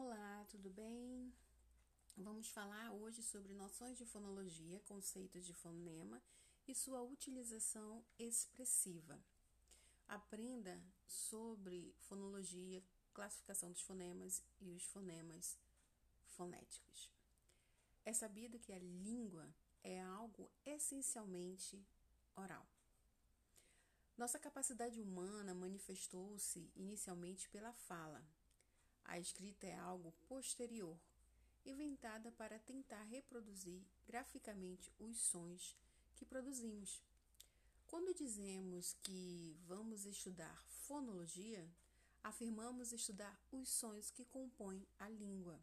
Olá, tudo bem? Vamos falar hoje sobre noções de fonologia, conceitos de fonema e sua utilização expressiva. Aprenda sobre fonologia, classificação dos fonemas e os fonemas fonéticos. É sabido que a língua é algo essencialmente oral. Nossa capacidade humana manifestou-se inicialmente pela fala. A escrita é algo posterior, inventada para tentar reproduzir graficamente os sons que produzimos. Quando dizemos que vamos estudar fonologia, afirmamos estudar os sons que compõem a língua.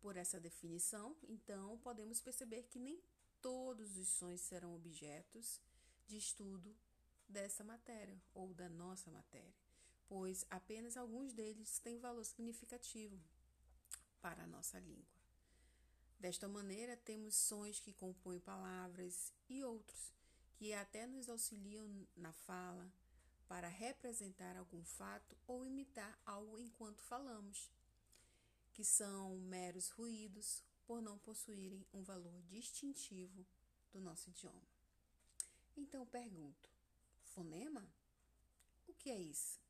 Por essa definição, então, podemos perceber que nem todos os sons serão objetos de estudo dessa matéria ou da nossa matéria, pois apenas alguns deles têm valor significativo para a nossa língua. Desta maneira, temos sons que compõem palavras e outros que até nos auxiliam na fala para representar algum fato ou imitar algo enquanto falamos que são meros ruídos por não possuírem um valor distintivo do nosso idioma. Então pergunto: fonema? O que é isso?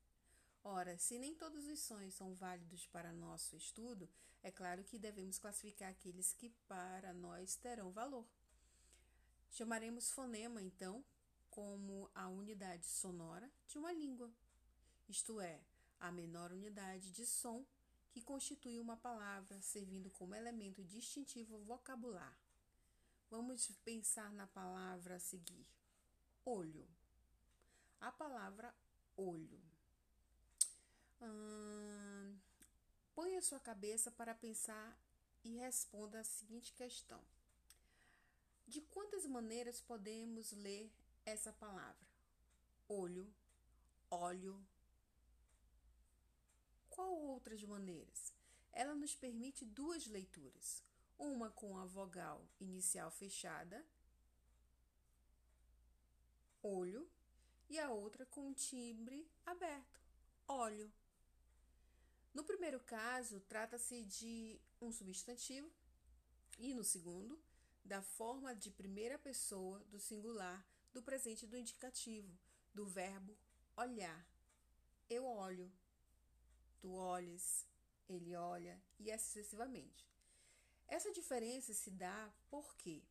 Ora, se nem todos os sons são válidos para nosso estudo, é claro que devemos classificar aqueles que para nós terão valor. Chamaremos fonema, então, como a unidade sonora de uma língua, isto é, a menor unidade de som que constitui uma palavra, servindo como elemento distintivo vocabular. Vamos pensar na palavra a seguir: olho. A palavra olho. Hum, a sua cabeça para pensar e responda a seguinte questão: De quantas maneiras podemos ler essa palavra? Olho, óleo, qual outras maneiras? Ela nos permite duas leituras, uma com a vogal inicial fechada, olho, e a outra com o timbre aberto, óleo. No primeiro caso, trata-se de um substantivo, e no segundo, da forma de primeira pessoa do singular do presente do indicativo, do verbo olhar. Eu olho, tu olhes, ele olha e assim sucessivamente. Essa diferença se dá porque,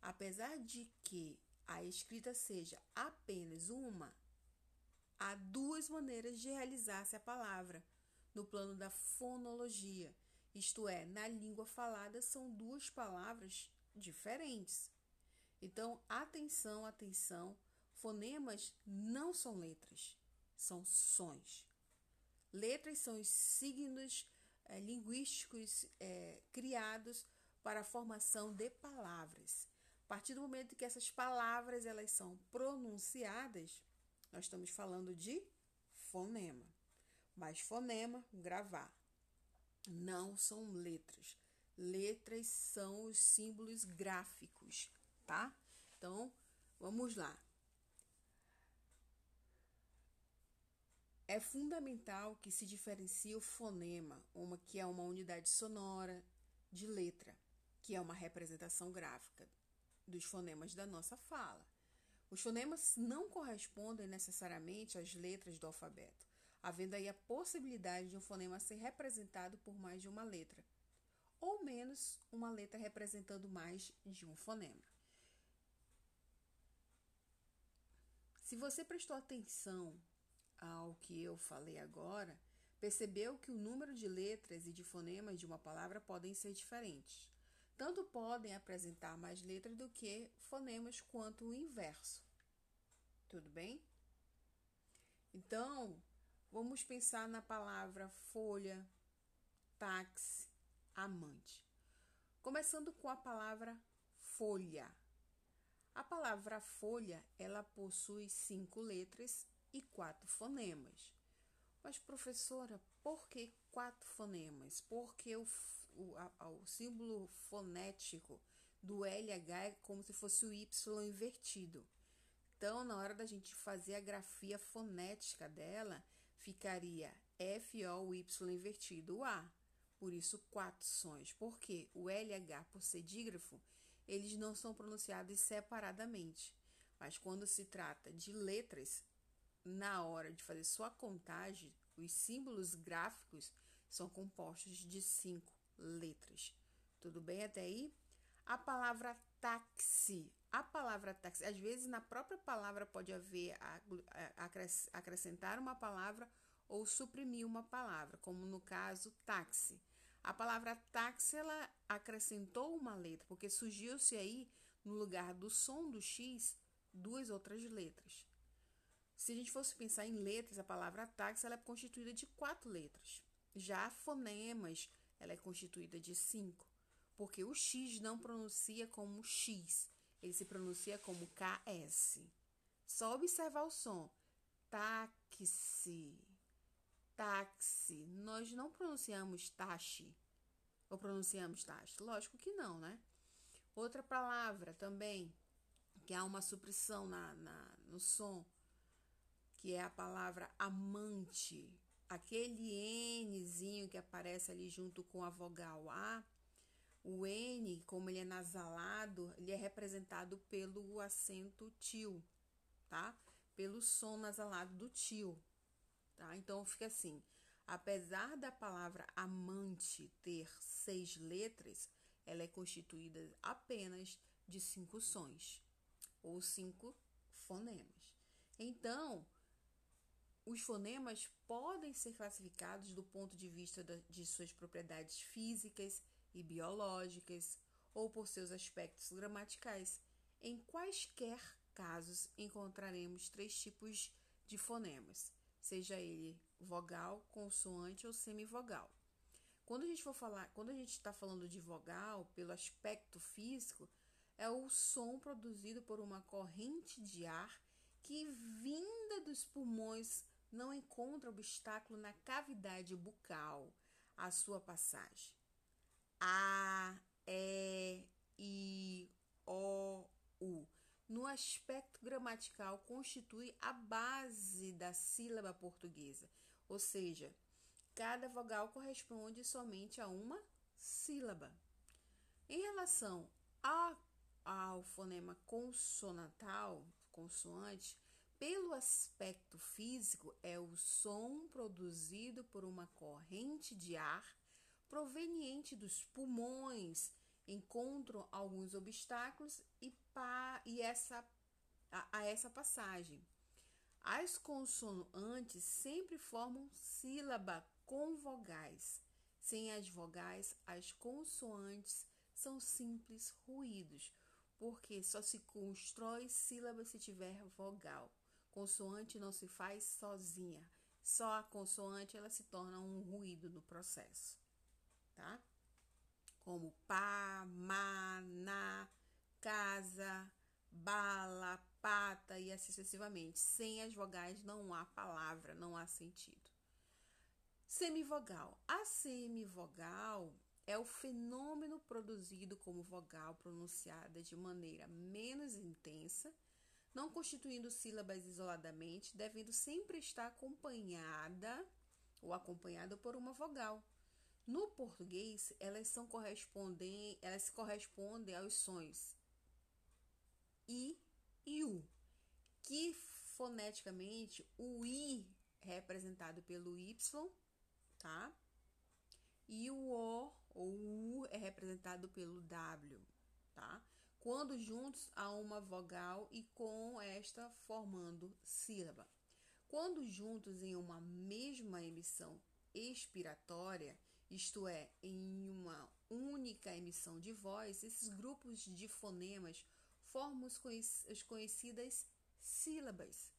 apesar de que a escrita seja apenas uma, há duas maneiras de realizar-se a palavra no plano da fonologia, isto é, na língua falada são duas palavras diferentes. Então, atenção, atenção, fonemas não são letras, são sons. Letras são os signos é, linguísticos é, criados para a formação de palavras. A partir do momento que essas palavras elas são pronunciadas, nós estamos falando de fonema. Mas fonema, gravar, não são letras. Letras são os símbolos gráficos, tá? Então, vamos lá. É fundamental que se diferencie o fonema, uma que é uma unidade sonora de letra, que é uma representação gráfica dos fonemas da nossa fala. Os fonemas não correspondem necessariamente às letras do alfabeto, havendo aí a possibilidade de um fonema ser representado por mais de uma letra, ou menos uma letra representando mais de um fonema. Se você prestou atenção ao que eu falei agora, percebeu que o número de letras e de fonemas de uma palavra podem ser diferentes. Tanto podem apresentar mais letras do que fonemas quanto o inverso. Tudo bem? Então, vamos pensar na palavra folha, táxi, amante. Começando com a palavra folha. A palavra folha, ela possui cinco letras e quatro fonemas. Mas, professora, por que quatro fonemas? Porque o, o, a, o símbolo fonético do LH é como se fosse o Y invertido. Então, na hora da gente fazer a grafia fonética dela, ficaria F-O-Y invertido A. Por isso, quatro sons. Porque o LH, por ser dígrafo, eles não são pronunciados separadamente. Mas quando se trata de letras, na hora de fazer sua contagem, os símbolos gráficos são compostos de cinco letras. Tudo bem até aí? A palavra táxi. A palavra táxi, às vezes na própria palavra pode haver acrescentar uma palavra ou suprimir uma palavra, como no caso táxi. A palavra táxi ela acrescentou uma letra, porque surgiu-se aí no lugar do som do X duas outras letras. Se a gente fosse pensar em letras, a palavra táxi ela é constituída de quatro letras. Já fonemas, ela é constituída de cinco, porque o X não pronuncia como X, ele se pronuncia como KS. Só observar o som. Táxi táxi, nós não pronunciamos taxi. Ou pronunciamos taxi? Lógico que não, né? Outra palavra também, que há uma supressão na, na, no som, que é a palavra amante. Aquele Nzinho que aparece ali junto com a vogal A, o N, como ele é nasalado, ele é representado pelo acento tio, tá? Pelo som nasalado do tio tá? Então fica assim: apesar da palavra amante ter seis letras, ela é constituída apenas de cinco sons ou cinco fonemas. Então, os fonemas podem ser classificados do ponto de vista de suas propriedades físicas e biológicas ou por seus aspectos gramaticais. Em quaisquer casos encontraremos três tipos de fonemas: seja ele vogal, consoante ou semivogal. Quando a gente for falar, quando a gente está falando de vogal, pelo aspecto físico, é o som produzido por uma corrente de ar que, vinda dos pulmões, não encontra obstáculo na cavidade bucal à sua passagem. A, E, I, O, U no aspecto gramatical, constitui a base da sílaba portuguesa, ou seja, cada vogal corresponde somente a uma sílaba. Em relação a, ao fonema consonantal, consoante, pelo aspecto físico, é o som produzido por uma corrente de ar proveniente dos pulmões encontram alguns obstáculos e, pa, e essa, a, a essa passagem. As consoantes sempre formam sílaba com vogais. Sem as vogais, as consoantes são simples ruídos, porque só se constrói sílaba se tiver vogal. Consoante não se faz sozinha. Só a consoante ela se torna um ruído no processo, tá? como pá, na, casa, bala, pata e assim sucessivamente. Sem as vogais não há palavra, não há sentido. Semivogal. A semivogal é o fenômeno produzido como vogal pronunciada de maneira menos intensa, não constituindo sílabas isoladamente, devendo sempre estar acompanhada ou acompanhada por uma vogal. No português, elas são correspondem, elas correspondem aos sons i e u, que foneticamente o i é representado pelo y, tá? E o o ou u é representado pelo w, tá? Quando juntos há uma vogal e com esta formando sílaba. Quando juntos em uma mesma emissão expiratória, isto é, em uma única emissão de voz, esses grupos de fonemas formam as conhecidas sílabas.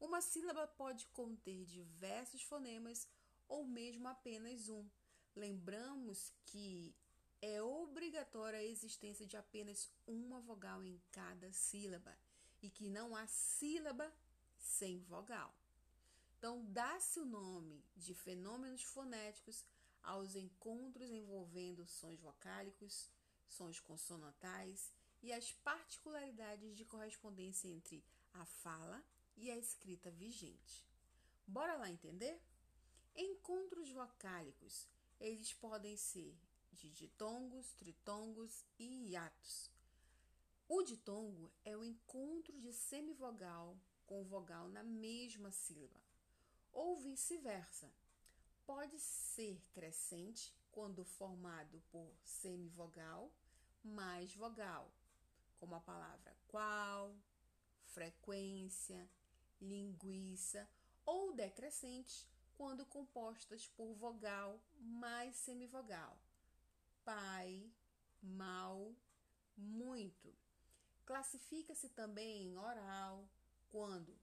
Uma sílaba pode conter diversos fonemas ou mesmo apenas um. Lembramos que é obrigatória a existência de apenas uma vogal em cada sílaba e que não há sílaba sem vogal. Então, dá-se o nome de fenômenos fonéticos aos encontros envolvendo sons vocálicos, sons consonantais e as particularidades de correspondência entre a fala e a escrita vigente. Bora lá entender? Encontros vocálicos eles podem ser de ditongos, tritongos e hiatos. O ditongo é o encontro de semivogal com vogal na mesma sílaba, ou vice-versa. Pode ser crescente quando formado por semivogal mais vogal, como a palavra qual, frequência, linguiça, ou decrescente quando compostas por vogal mais semivogal, pai, mal, muito. Classifica-se também em oral quando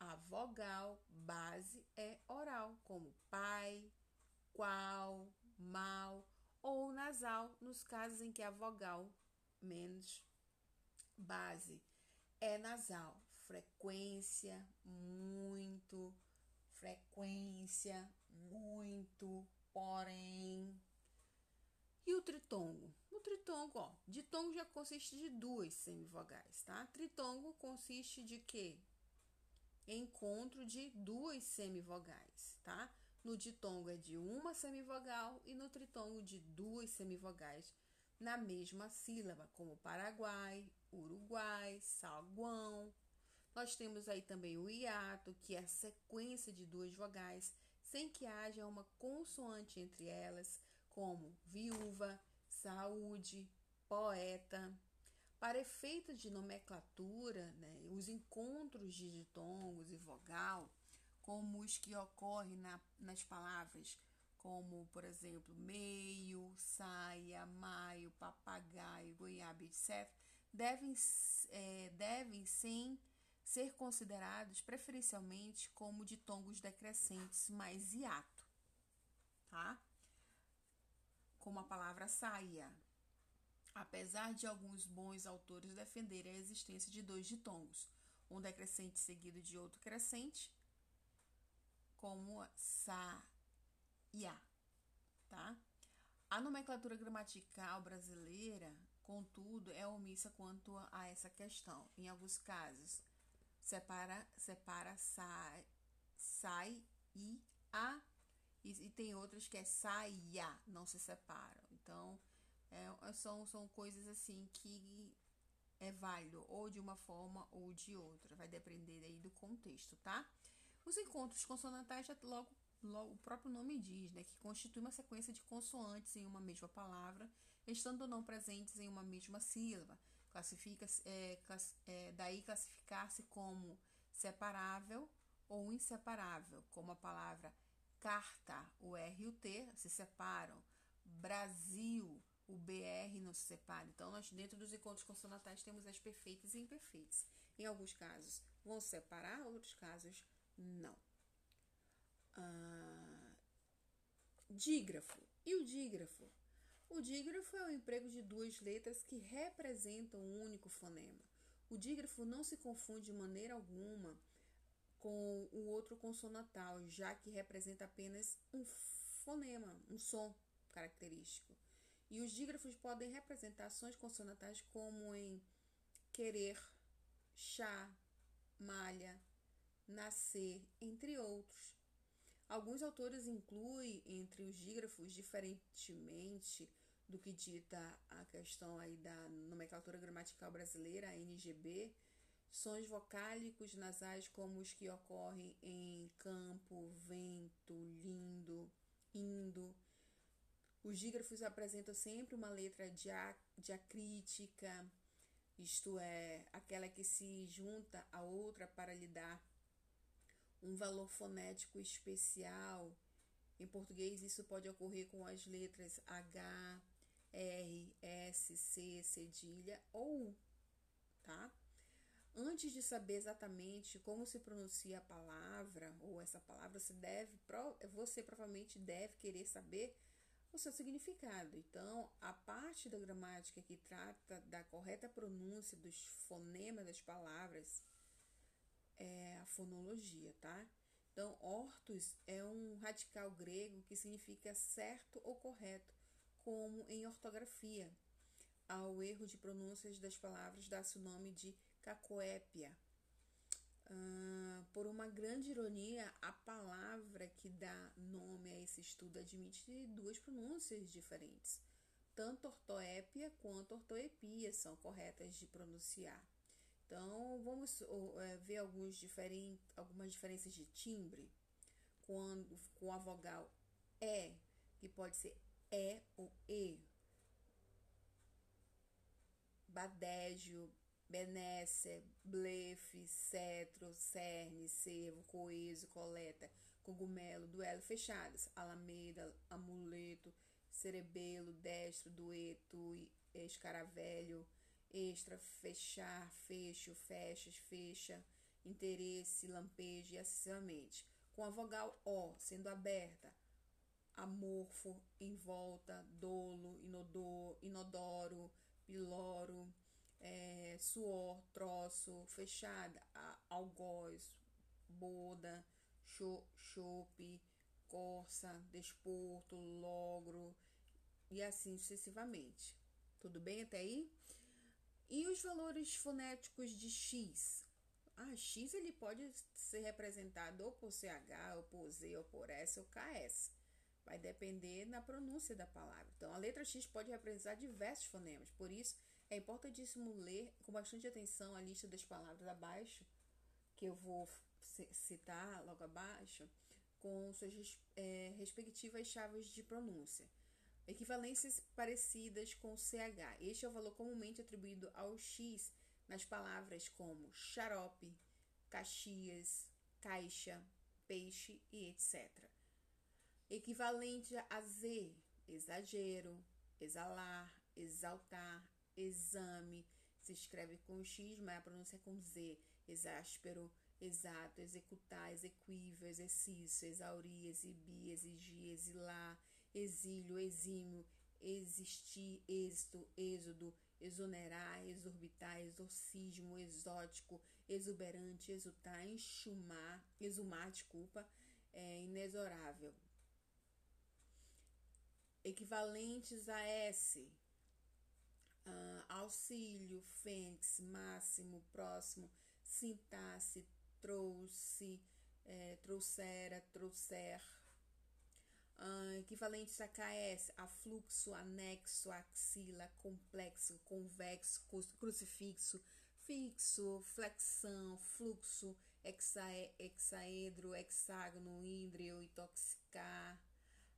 a vogal base é oral, como pai, qual, mal, ou nasal, nos casos em que a vogal menos base é nasal. Frequência, muito, frequência, muito, porém. E o tritongo? O tritongo, ó, ditongo já consiste de duas semivogais, tá? Tritongo consiste de quê? Encontro de duas semivogais, tá? No ditongo é de uma semivogal e no tritongo de duas semivogais na mesma sílaba, como Paraguai, Uruguai, Saguão. Nós temos aí também o hiato, que é a sequência de duas vogais sem que haja uma consoante entre elas, como viúva, saúde, poeta. Para efeitos de nomenclatura, né, os encontros de ditongos e vogal como os que ocorrem na, nas palavras como, por exemplo, meio, saia, maio, papagaio, goiaba, etc., devem, é, devem sim ser considerados preferencialmente como ditongos decrescentes mais hiato, tá? Como a palavra saia. Apesar de alguns bons autores defenderem a existência de dois ditongos, um decrescente seguido de outro crescente, como sa, ya, tá? A nomenclatura gramatical brasileira, contudo, é omissa quanto a essa questão. Em alguns casos, separa, separa sai, sai e a, e, e tem outras que é saia, não se separam. Então, é, são, são coisas assim que é válido ou de uma forma ou de outra, vai depender aí do contexto, tá? Os encontros consonantais, já logo, logo o próprio nome diz, né, que constitui uma sequência de consoantes em uma mesma palavra, estando ou não presentes em uma mesma sílaba. Classifica, é, class, é, daí classificar-se como separável ou inseparável, como a palavra carta, o R e o T se separam, Brasil, o BR não se separa. Então, nós dentro dos encontros consonantais temos as perfeitas e imperfeitas. Em alguns casos vão se separar, outros casos não. Ah, dígrafo. E o dígrafo? O dígrafo é o emprego de duas letras que representam um único fonema. O dígrafo não se confunde de maneira alguma com o outro consonantal, já que representa apenas um fonema, um som característico. E os dígrafos podem representar ações consonantais como em querer, chá, malha, nascer, entre outros. Alguns autores incluem entre os dígrafos, diferentemente do que dita a questão aí da nomenclatura gramatical brasileira, a NGB, sons vocálicos nasais como os que ocorrem em campo, vento, lindo, indo. Os dígrafos apresentam sempre uma letra diacrítica, isto é, aquela que se junta a outra para lhe dar um valor fonético especial. Em português, isso pode ocorrer com as letras H, R, S, C, cedilha ou U, tá? Antes de saber exatamente como se pronuncia a palavra ou essa palavra, você deve, você provavelmente deve querer saber o seu significado. Então, a parte da gramática que trata da correta pronúncia dos fonemas das palavras é a fonologia, tá? Então, ortos é um radical grego que significa certo ou correto, como em ortografia. Ao erro de pronúncias das palavras dá-se o nome de cacoépia. Por uma grande ironia, a palavra que dá nome a esse estudo admite duas pronúncias diferentes. Tanto ortoépia quanto ortoepia são corretas de pronunciar. Então, vamos uh, ver alguns diferen algumas diferenças de timbre quando, com a vogal E, que pode ser E ou E. Badégio, benesse, blefe, cetro, cerne, cervo, coeso, coleta, cogumelo, duelo fechadas, alameda, amuleto, cerebelo, destro, dueto, escaravelho, extra, fechar, fecho, fechas, fecha, interesse, lampejo e assim Com a vogal O sendo aberta, amorfo, em volta, dolo, inodor, inodoro, piloro, é, suor, troço, fechada, algoz, boda, chope, corça, desporto, logro e assim sucessivamente. Tudo bem até aí? E os valores fonéticos de X? Ah, X ele pode ser representado ou por CH, ou por Z, ou por S, ou KS. Vai depender na pronúncia da palavra. Então, a letra X pode representar diversos fonemas. Por isso, é importantíssimo ler com bastante atenção a lista das palavras abaixo, que eu vou citar logo abaixo, com suas é, respectivas chaves de pronúncia. Equivalências parecidas com CH. Este é o valor comumente atribuído ao X nas palavras como xarope, caxias, caixa, peixe e etc. Equivalente a Z, exagero, exalar, exaltar, exame, se escreve com X, mas a pronúncia é com Z, exáspero, exato, executar, exequível, exercício, exaurir, exibir, exigir, exilar, exílio, exímio, existir, êxito, êxodo, exonerar, exorbitar, exorcismo, exótico, exuberante, exultar, enxumar, exumar, desculpa, é inexorável. Equivalentes a S, uh, auxílio, fênix, máximo, próximo, sintaxe, trouxe, é, trouxera, trouxer. Uh, equivalentes a KS, afluxo, anexo, axila, complexo, convexo, crucifixo, fixo, flexão, fluxo, hexaedro, hexaedro, hexágono, índrio, intoxicar,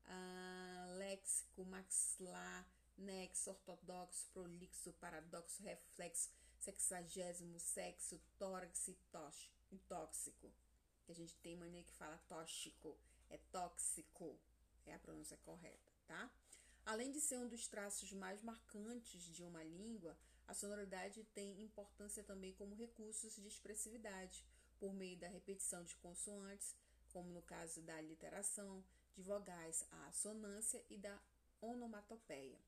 uh, léxico, maxilar, nexo, ortodoxo, prolixo, paradoxo, reflexo, sexagésimo, sexo, tórax e tóxico. Que a gente tem mania que fala tóxico, é tóxico, é a pronúncia correta, tá? Além de ser um dos traços mais marcantes de uma língua, a sonoridade tem importância também como recursos de expressividade, por meio da repetição de consoantes, como no caso da literação, de vogais à assonância e da onomatopeia.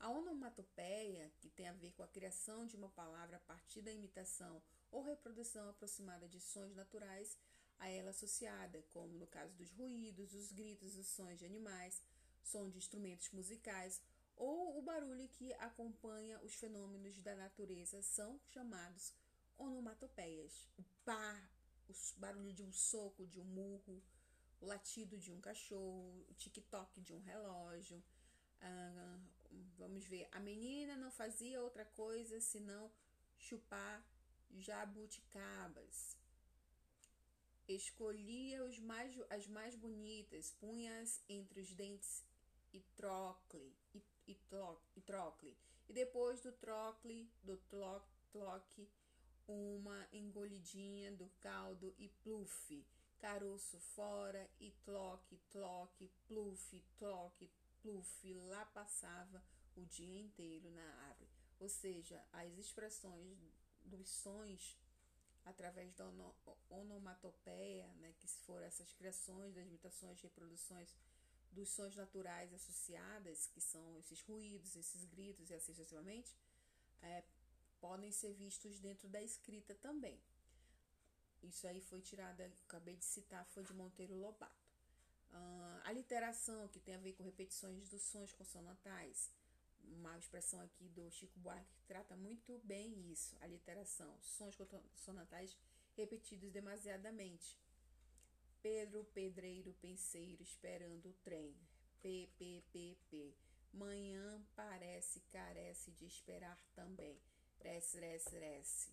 A onomatopeia, que tem a ver com a criação de uma palavra a partir da imitação ou reprodução aproximada de sons naturais a ela associada, como no caso dos ruídos, os gritos, os sons de animais, som de instrumentos musicais ou o barulho que acompanha os fenômenos da natureza são chamados onomatopeias. O pá, o barulho de um soco, de um murro, o latido de um cachorro, o tic-toc de um relógio, ah, vamos ver, a menina não fazia outra coisa senão chupar jabuticabas. Escolhia os mais, as mais bonitas, punha-as entre os dentes e trocle, e, e, e trocle. E depois do trocle, do troque, uma engolidinha do caldo e pluf. Caroço fora e troque, troque, pluf, troque, Pluf lá passava o dia inteiro na árvore. Ou seja, as expressões dos sons através da onomatopeia, né, que foram essas criações das imitações, reproduções dos sons naturais associadas, que são esses ruídos, esses gritos e assim sucessivamente, é, podem ser vistos dentro da escrita também. Isso aí foi tirada, acabei de citar, foi de Monteiro Lobato. Uh, a literação, que tem a ver com repetições dos sons consonantais. Uma expressão aqui do Chico Buarque que trata muito bem isso, a literação. Sons consonantais repetidos demasiadamente. Pedro, pedreiro, penseiro, esperando o trem. P, P, P, P. Manhã parece, carece de esperar também. Res, res, res.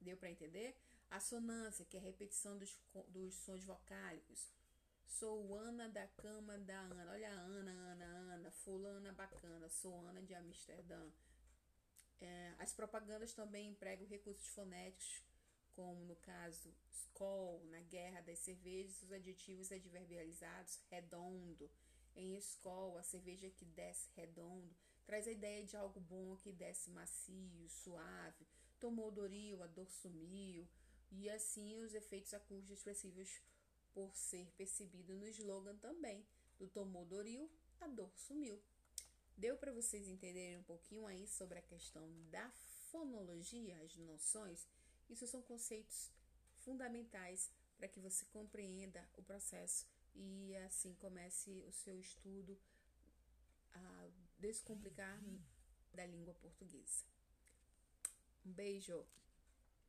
Deu para entender? Assonância, que é a repetição dos, dos sons vocálicos. Sou Ana da cama da Ana. Olha a Ana, Ana, Ana. Fulana bacana. Sou Ana de Amsterdã. É, as propagandas também empregam recursos fonéticos, como no caso Skoll, na Guerra das Cervejas, os adjetivos adverbializados redondo. Em Skoll, a cerveja que desce redondo traz a ideia de algo bom que desce macio, suave. Tomou Doril, a dor sumiu. E assim os efeitos acústicos expressivos por ser percebido no slogan também, do tomou Doril, a dor sumiu. Deu para vocês entenderem um pouquinho aí sobre a questão da fonologia, as noções? Isso são conceitos fundamentais para que você compreenda o processo e assim comece o seu estudo a descomplicar da língua portuguesa. Um beijo!